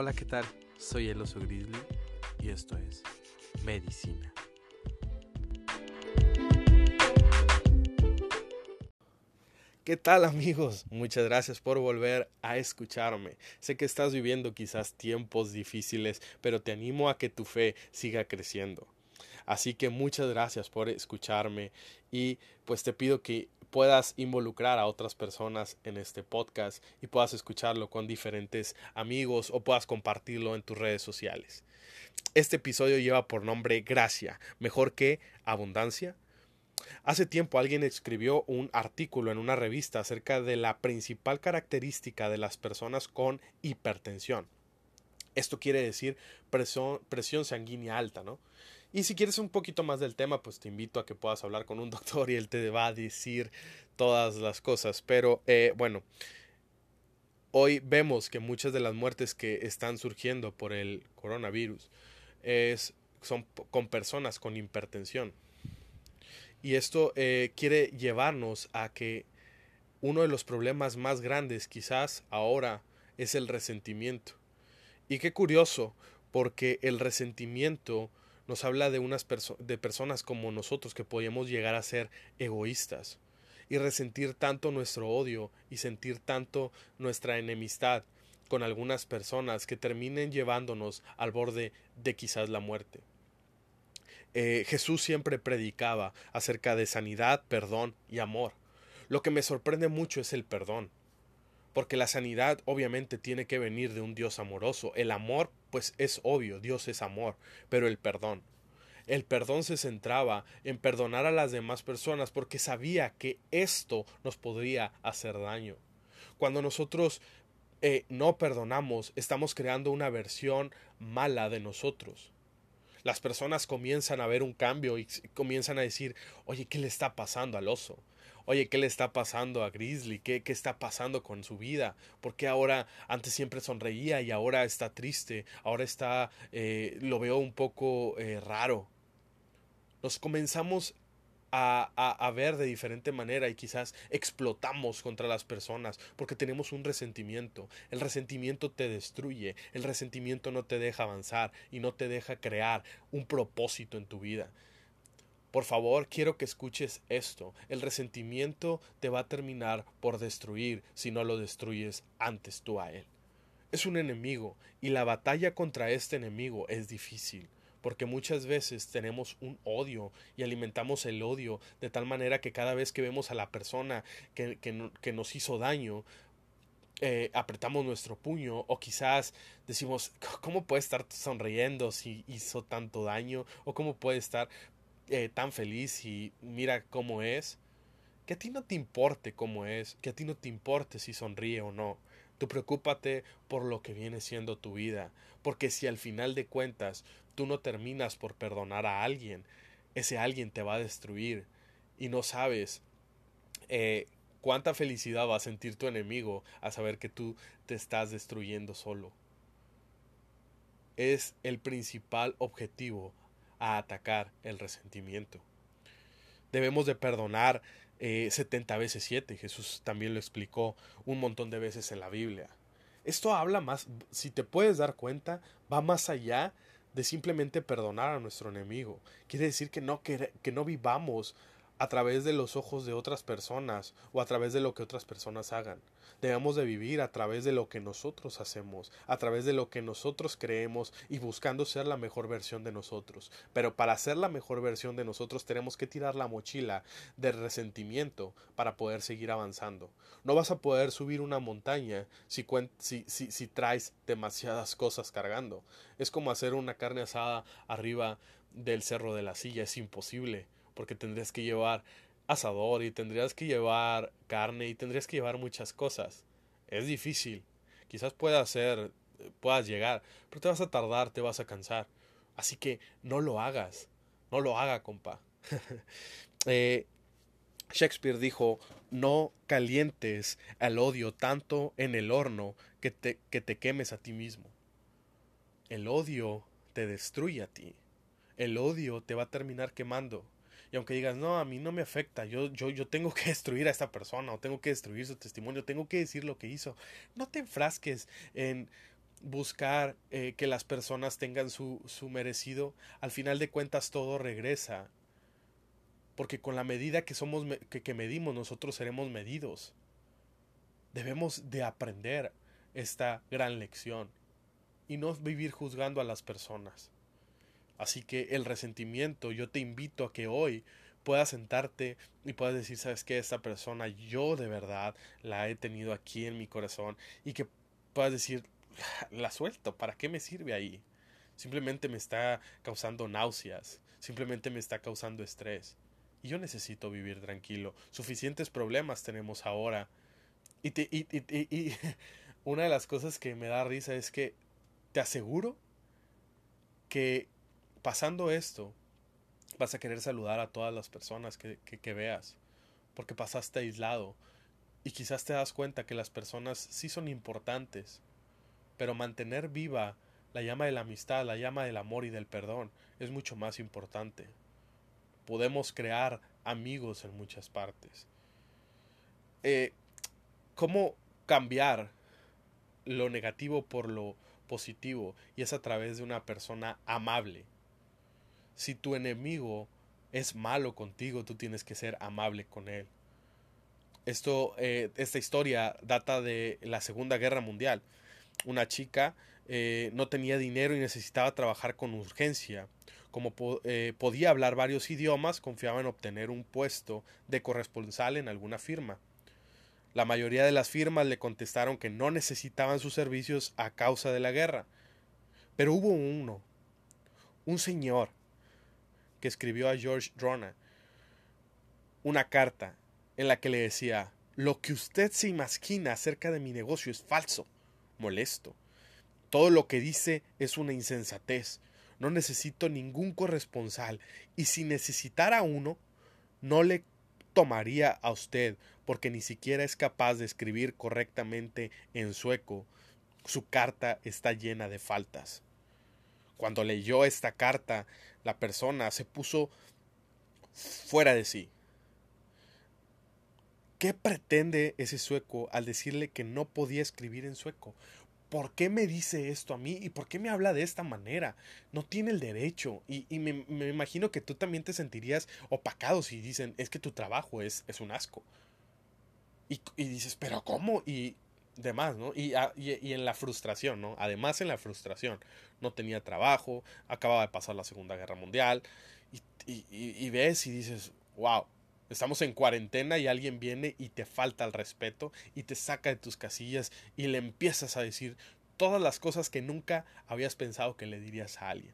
Hola, ¿qué tal? Soy el oso grizzly y esto es Medicina. ¿Qué tal amigos? Muchas gracias por volver a escucharme. Sé que estás viviendo quizás tiempos difíciles, pero te animo a que tu fe siga creciendo. Así que muchas gracias por escucharme y pues te pido que puedas involucrar a otras personas en este podcast y puedas escucharlo con diferentes amigos o puedas compartirlo en tus redes sociales. Este episodio lleva por nombre Gracia, mejor que abundancia. Hace tiempo alguien escribió un artículo en una revista acerca de la principal característica de las personas con hipertensión. Esto quiere decir presión, presión sanguínea alta, ¿no? Y si quieres un poquito más del tema, pues te invito a que puedas hablar con un doctor y él te va a decir todas las cosas. Pero eh, bueno, hoy vemos que muchas de las muertes que están surgiendo por el coronavirus es, son con personas con hipertensión. Y esto eh, quiere llevarnos a que uno de los problemas más grandes quizás ahora es el resentimiento. Y qué curioso, porque el resentimiento nos habla de unas de personas como nosotros que podemos llegar a ser egoístas y resentir tanto nuestro odio y sentir tanto nuestra enemistad con algunas personas que terminen llevándonos al borde de quizás la muerte. Eh, Jesús siempre predicaba acerca de sanidad, perdón y amor. Lo que me sorprende mucho es el perdón porque la sanidad obviamente tiene que venir de un Dios amoroso. El amor, pues es obvio, Dios es amor, pero el perdón. El perdón se centraba en perdonar a las demás personas porque sabía que esto nos podría hacer daño. Cuando nosotros eh, no perdonamos, estamos creando una versión mala de nosotros. Las personas comienzan a ver un cambio y comienzan a decir, oye, ¿qué le está pasando al oso? Oye, ¿qué le está pasando a Grizzly? ¿Qué, qué está pasando con su vida? ¿Por qué ahora antes siempre sonreía y ahora está triste? Ahora está, eh, lo veo un poco eh, raro. Nos comenzamos a, a, ver de diferente manera y quizás explotamos contra las personas porque tenemos un resentimiento. El resentimiento te destruye, el resentimiento no te deja avanzar y no te deja crear un propósito en tu vida. Por favor, quiero que escuches esto. El resentimiento te va a terminar por destruir si no lo destruyes antes tú a él. Es un enemigo y la batalla contra este enemigo es difícil porque muchas veces tenemos un odio y alimentamos el odio de tal manera que cada vez que vemos a la persona que, que, nos hizo daño, eh, apretamos nuestro puño o quizás decimos, ¿cómo puede estar sonriendo si hizo tanto daño? o cómo puede estar eh, tan feliz y mira cómo es, que a ti no te importe cómo es, que a ti no te importe si sonríe o no. Tú preocúpate por lo que viene siendo tu vida, porque si al final de cuentas tú no terminas por perdonar a alguien, ese alguien te va a destruir y no sabes eh, cuánta felicidad va a sentir tu enemigo a saber que tú te estás destruyendo solo. Es el principal objetivo a atacar el resentimiento. Debemos de perdonar eh, 70 veces 7. Jesús también lo explicó un montón de veces en la Biblia. Esto habla más, si te puedes dar cuenta, va más allá de simplemente perdonar a nuestro enemigo. Quiere decir que no, que, que no vivamos a través de los ojos de otras personas o a través de lo que otras personas hagan. Debemos de vivir a través de lo que nosotros hacemos, a través de lo que nosotros creemos y buscando ser la mejor versión de nosotros. Pero para ser la mejor versión de nosotros tenemos que tirar la mochila de resentimiento para poder seguir avanzando. No vas a poder subir una montaña si, si, traes demasiadas cosas cargando. Es como hacer una carne asada arriba del cerro de la silla, es imposible porque tendrías que llevar asador y tendrías que llevar carne y tendrías que llevar muchas cosas. Es difícil. Quizás puedas hacer, puedas llegar, pero te vas a tardar, te vas a cansar. Así que no lo hagas. No lo haga, compa. Eh, Shakespeare dijo, no calientes al odio tanto en el horno que te, que te quemes a ti mismo. El odio te destruye a ti. El odio te va a terminar quemando. Y aunque digas, no, a mí no me afecta, yo, yo, yo tengo que destruir a esta persona o tengo que destruir su testimonio, tengo que decir lo que hizo, no te enfrasques en buscar eh, que las personas tengan su, su merecido, al final de cuentas todo regresa. Porque con la medida que somos que, que medimos, nosotros seremos medidos. Debemos de aprender esta gran lección y no vivir juzgando a las personas. Así que el resentimiento, yo te invito a que hoy puedas sentarte y puedas decir, sabes que esta persona yo de verdad la he tenido aquí en mi corazón y que puedas decir, la suelto, ¿para qué me sirve ahí? Simplemente me está causando náuseas, simplemente me está causando estrés. Y yo necesito vivir tranquilo. Suficientes problemas tenemos ahora. Y, te, y, y, y una de las cosas que me da risa es que te aseguro que pasando esto, vas a querer saludar a todas las personas que, veas, porque pasaste aislado y quizás te das cuenta que las personas sí son importantes, pero mantener viva la llama de la amistad, la llama del amor y del perdón es mucho más importante. Podemos crear amigos en muchas partes. Eh, ¿Cómo cambiar lo negativo por lo positivo? Y es a través de una persona amable si tu enemigo es malo contigo, tú tienes que ser amable con él. Esto, eh, esta historia data de la Segunda Guerra Mundial. Una chica eh, no tenía dinero y necesitaba trabajar con urgencia. Como eh, podía hablar varios idiomas, confiaba en obtener un puesto de corresponsal en alguna firma. La mayoría de las firmas le contestaron que no necesitaban sus servicios a causa de la guerra. Pero hubo uno, un señor, que escribió a George Rona una carta en la que le decía Lo que usted se imagina acerca de mi negocio es falso, molesto. Todo lo que dice es una insensatez. No necesito ningún corresponsal y si necesitara uno, no le tomaría a usted porque ni siquiera es capaz de escribir correctamente en sueco. Su carta está llena de faltas. Cuando leyó esta carta, la persona se puso fuera de sí. ¿Qué pretende ese sueco al decirle que no podía escribir en sueco? ¿Por qué me dice esto a mí? ¿Y por qué me habla de esta manera? No tiene el derecho. Y, me, imagino que tú también te sentirías opacado si dicen, es que tu trabajo es, un asco. Y, y dices, pero ¿cómo? Y demás, ¿no? Y, en la frustración, ¿no? Además en la frustración. No tenía trabajo, acababa de pasar la Segunda Guerra Mundial, y, y, ves y dices, wow, estamos en cuarentena y alguien viene y te falta el respeto y te saca de tus casillas y le empiezas a decir todas las cosas que nunca habías pensado que le dirías a alguien.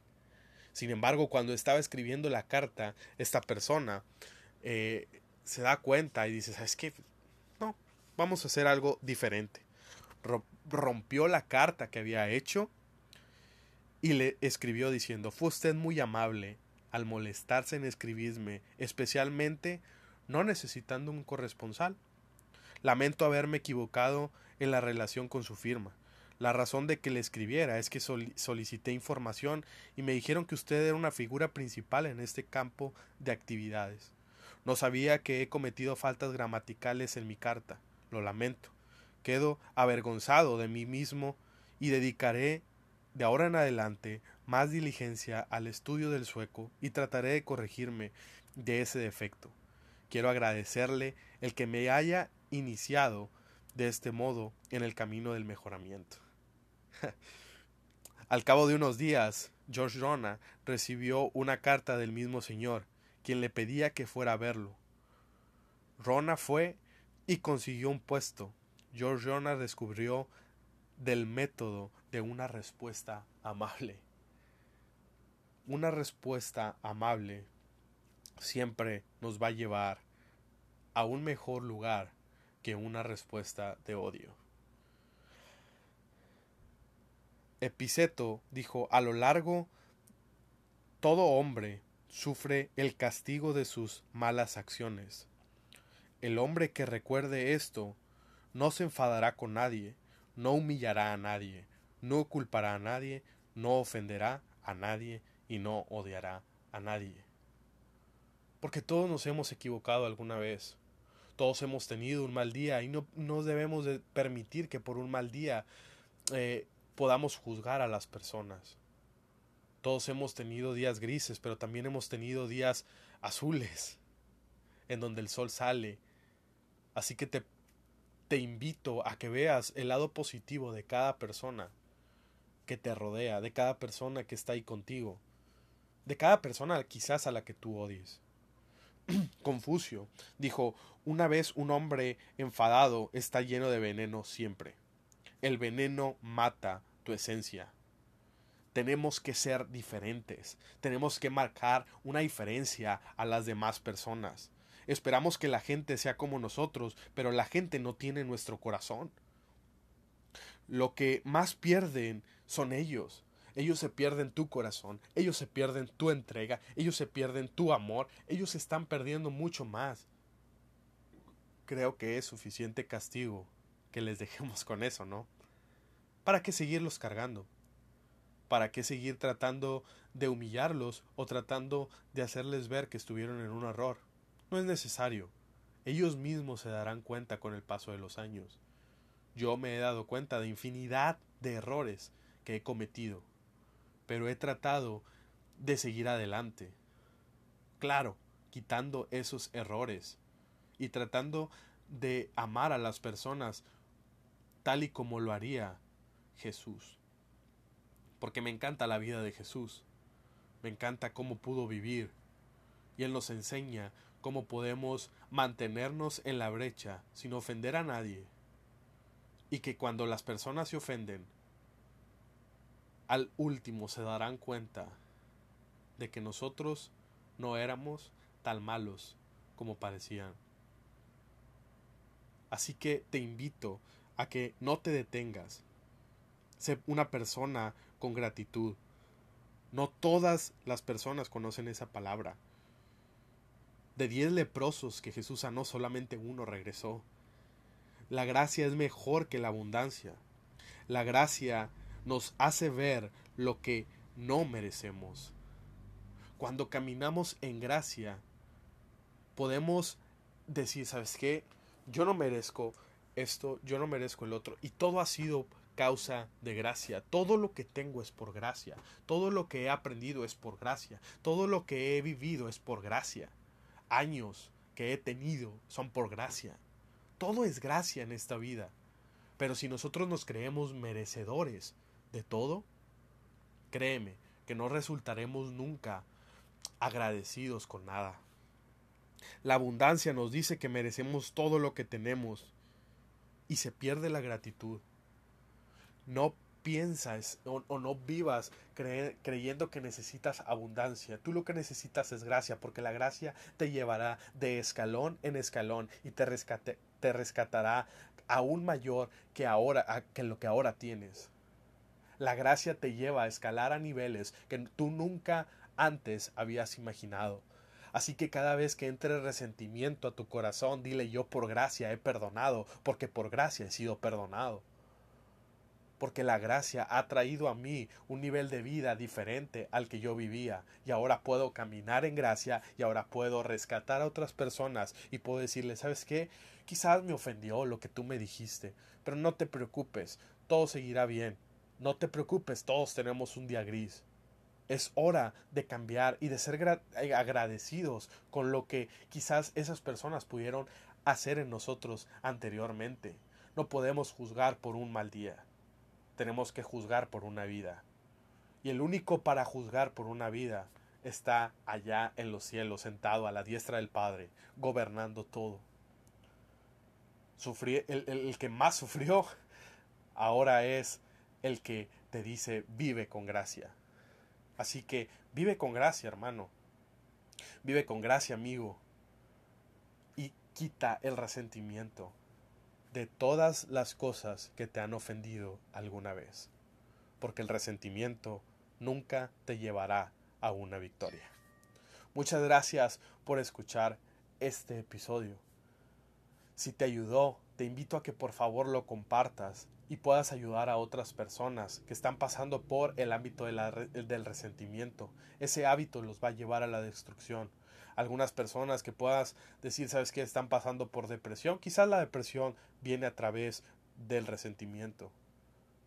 Sin embargo, cuando estaba escribiendo la carta, esta persona eh, se da cuenta y dice, ¿sabes qué? No, vamos a hacer algo diferente rompió la carta que había hecho y le escribió diciendo, fue usted muy amable al molestarse en escribirme, especialmente no necesitando un corresponsal. Lamento haberme equivocado en la relación con su firma. La razón de que le escribiera es que solicité información y me dijeron que usted era una figura principal en este campo de actividades. No sabía que he cometido faltas gramaticales en mi carta. Lo lamento. Quedo avergonzado de mí mismo y dedicaré de ahora en adelante más diligencia al estudio del sueco y trataré de corregirme de ese defecto. Quiero agradecerle el que me haya iniciado de este modo en el camino del mejoramiento. Al cabo de unos días, George Rona recibió una carta del mismo señor, quien le pedía que fuera a verlo. Rona fue y consiguió un puesto George Jonas descubrió del método de una respuesta amable. Una respuesta amable siempre nos va a llevar a un mejor lugar que una respuesta de odio. Epiceto dijo, a lo largo, todo hombre sufre el castigo de sus malas acciones. El hombre que recuerde esto no se enfadará con nadie, no humillará a nadie, no culpará a nadie, no ofenderá a nadie y no odiará a nadie. Porque todos nos hemos equivocado alguna vez. Todos hemos tenido un mal día y no, no debemos de permitir que por un mal día eh, podamos juzgar a las personas. Todos hemos tenido días grises, pero también hemos tenido días azules, en donde el sol sale. Así que te, te invito a que veas el lado positivo de cada persona que te rodea, de cada persona que está ahí contigo, de cada persona quizás a la que tú odies. Confucio dijo, una vez un hombre enfadado está lleno de veneno siempre. El veneno mata tu esencia. Tenemos que ser diferentes, tenemos que marcar una diferencia a las demás personas. Esperamos que la gente sea como nosotros, pero la gente no tiene nuestro corazón. Lo que más pierden son ellos. Ellos se pierden tu corazón, ellos se pierden tu entrega, ellos se pierden tu amor, ellos están perdiendo mucho más. Creo que es suficiente castigo que les dejemos con eso, ¿no? ¿Para qué seguirlos cargando? ¿Para qué seguir tratando de humillarlos o tratando de hacerles ver que estuvieron en un error? No es necesario. Ellos mismos se darán cuenta con el paso de los años. Yo me he dado cuenta de infinidad de errores que he cometido, pero he tratado de seguir adelante. Claro, quitando esos errores y tratando de amar a las personas tal y como lo haría Jesús. Porque me encanta la vida de Jesús, me encanta cómo pudo vivir, y Él nos enseña cómo podemos mantenernos en la brecha sin ofender a nadie, y que cuando las personas se ofenden, al último se darán cuenta de que nosotros no éramos tan malos como parecían. Así que te invito a que no te detengas. Sé una persona con gratitud. No todas las personas conocen esa palabra. De diez leprosos que Jesús sanó, solamente uno regresó. La gracia es mejor que la abundancia. La gracia nos hace ver lo que no merecemos. Cuando caminamos en gracia, podemos decir, ¿sabes qué? Yo no merezco esto, yo no merezco el otro. Y todo ha sido causa de gracia. Todo lo que tengo es por gracia. Todo lo que he aprendido es por gracia. Todo lo que he vivido es por gracia. Años que he tenido son por gracia. Todo es gracia en esta vida. Pero si nosotros nos creemos merecedores de todo, créeme que no resultaremos nunca agradecidos con nada. La abundancia nos dice que merecemos todo lo que tenemos y se pierde la gratitud. No piensas o, no vivas creyendo que necesitas abundancia. Tú lo que necesitas es gracia, porque la gracia te llevará de escalón en escalón y te, te rescatará aún mayor que ahora que lo que ahora tienes. La gracia te lleva a escalar a niveles que tú nunca antes habías imaginado. Así que cada vez que entre resentimiento a tu corazón, dile yo por gracia he perdonado, porque por gracia he sido perdonado. Porque la gracia ha traído a mí un nivel de vida diferente al que yo vivía, y ahora puedo caminar en gracia, y ahora puedo rescatar a otras personas, y puedo decirle, ¿sabes qué? Quizás me ofendió lo que tú me dijiste, pero no te preocupes, todo seguirá bien. No te preocupes, todos tenemos un día gris. Es hora de cambiar y de ser eh, agradecidos con lo que quizás esas personas pudieron hacer en nosotros anteriormente. No podemos juzgar por un mal día. Tenemos que juzgar por una vida. Y el único para juzgar por una vida está allá en los cielos, sentado a la diestra del Padre, gobernando todo. el, el que más sufrió ahora es el que te dice vive con gracia. Así que vive con gracia, hermano. Vive con gracia, amigo. Y quita el resentimiento de todas las cosas que te han ofendido alguna vez. Porque el resentimiento nunca te llevará a una victoria. Muchas gracias por escuchar este episodio. Si te ayudó, te invito a que por favor lo compartas y puedas ayudar a otras personas que están pasando por el ámbito del resentimiento. Ese hábito los va a llevar a la destrucción. Algunas personas que puedas decir, sabes que están pasando por depresión, quizás la depresión viene a través del resentimiento.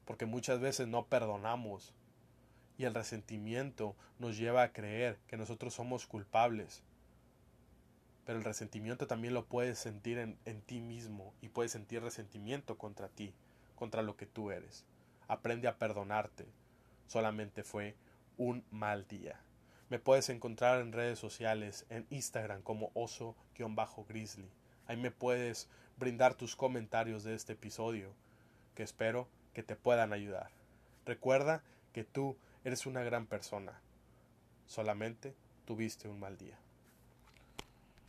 porque muchas veces no perdonamos y el resentimiento nos lleva a creer que nosotros somos culpables. Pero el resentimiento también lo puedes sentir en, en, ti mismo y puedes sentir resentimiento contra ti, contra lo que tú eres. Aprende a perdonarte. Solamente fue un mal día. Me puedes encontrar en redes sociales, en Instagram como oso-grizzly. Ahí me puedes brindar tus comentarios de este episodio, que espero que te puedan ayudar. Recuerda que tú eres una gran persona. Solamente tuviste un mal día.